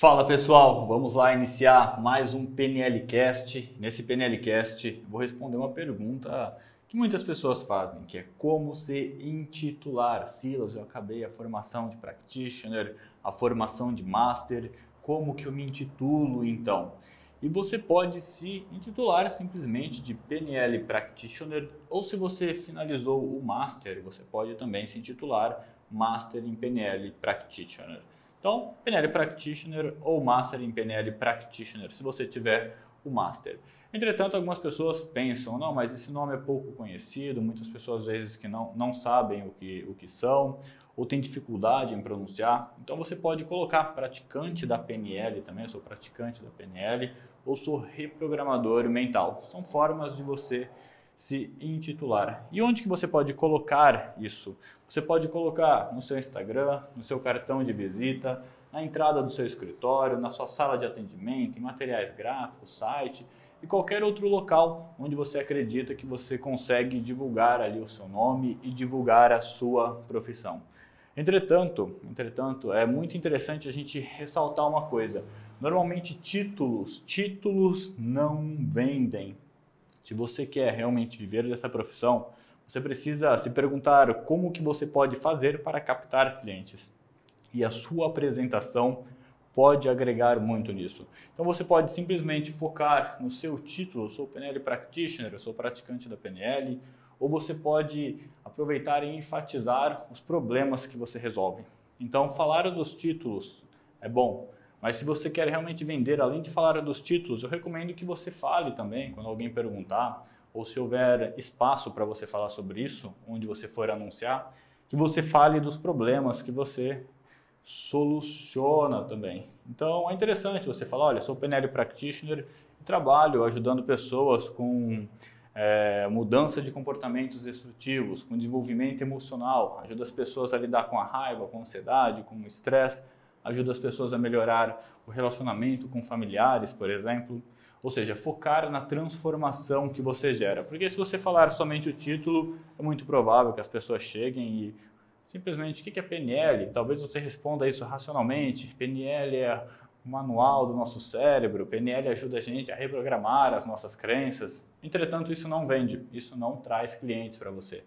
Fala pessoal, vamos lá iniciar mais um PNLcast. Nesse PNLcast vou responder uma pergunta que muitas pessoas fazem, que é como se intitular. Silas, eu acabei a formação de practitioner, a formação de master, como que eu me intitulo então? E você pode se intitular simplesmente de PNL Practitioner, ou se você finalizou o Master, você pode também se intitular Master em PNL Practitioner. Então, PNL Practitioner ou Master em PNL Practitioner, se você tiver o Master. Entretanto, algumas pessoas pensam, não, mas esse nome é pouco conhecido, muitas pessoas às vezes que não, não sabem o que, o que são, ou têm dificuldade em pronunciar. Então você pode colocar praticante da PNL também, sou praticante da PNL, ou sou reprogramador mental. São formas de você se intitular. E onde que você pode colocar isso? Você pode colocar no seu Instagram, no seu cartão de visita, na entrada do seu escritório, na sua sala de atendimento, em materiais gráficos, site e qualquer outro local onde você acredita que você consegue divulgar ali o seu nome e divulgar a sua profissão. Entretanto, entretanto, é muito interessante a gente ressaltar uma coisa. Normalmente títulos, títulos não vendem. Se você quer realmente viver dessa profissão, você precisa se perguntar como que você pode fazer para captar clientes. E a sua apresentação pode agregar muito nisso. Então você pode simplesmente focar no seu título, eu sou PNL Practitioner, eu sou praticante da PNL, ou você pode aproveitar e enfatizar os problemas que você resolve. Então falar dos títulos é bom, mas se você quer realmente vender, além de falar dos títulos, eu recomendo que você fale também, quando alguém perguntar, ou se houver espaço para você falar sobre isso, onde você for anunciar, que você fale dos problemas que você soluciona também. Então é interessante você falar, olha, sou PNL Practitioner e trabalho ajudando pessoas com é, mudança de comportamentos destrutivos, com desenvolvimento emocional, ajuda as pessoas a lidar com a raiva, com a ansiedade, com o estresse ajuda as pessoas a melhorar o relacionamento com familiares, por exemplo. Ou seja, focar na transformação que você gera. Porque se você falar somente o título, é muito provável que as pessoas cheguem e simplesmente, o que é PNL? Talvez você responda isso racionalmente. PNL é o manual do nosso cérebro, PNL ajuda a gente a reprogramar as nossas crenças. Entretanto, isso não vende, isso não traz clientes para você.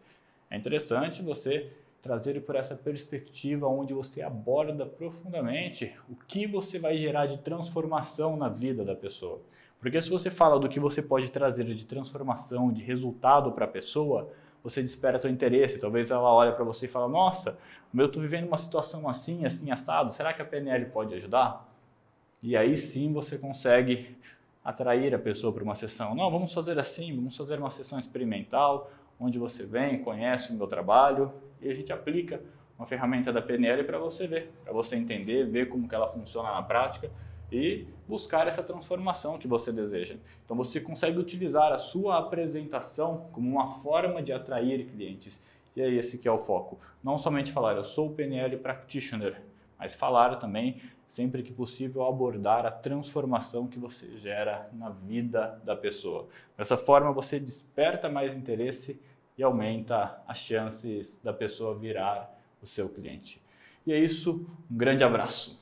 É interessante você trazer por essa perspectiva onde você aborda profundamente o que você vai gerar de transformação na vida da pessoa. Porque se você fala do que você pode trazer de transformação, de resultado para a pessoa, você desperta seu interesse. Talvez ela olhe para você e fala: "Nossa, eu estou vivendo uma situação assim, assim assado. Será que a PNL pode ajudar?" E aí sim você consegue atrair a pessoa para uma sessão. Não, vamos fazer assim, vamos fazer uma sessão experimental, onde você vem, conhece o meu trabalho e a gente aplica uma ferramenta da PNL para você ver, para você entender, ver como que ela funciona na prática e buscar essa transformação que você deseja. Então você consegue utilizar a sua apresentação como uma forma de atrair clientes. E é esse que é o foco. Não somente falar eu sou PNL practitioner, mas falar também sempre que possível abordar a transformação que você gera na vida da pessoa. Dessa forma você desperta mais interesse e aumenta as chances da pessoa virar o seu cliente. E é isso, um grande abraço.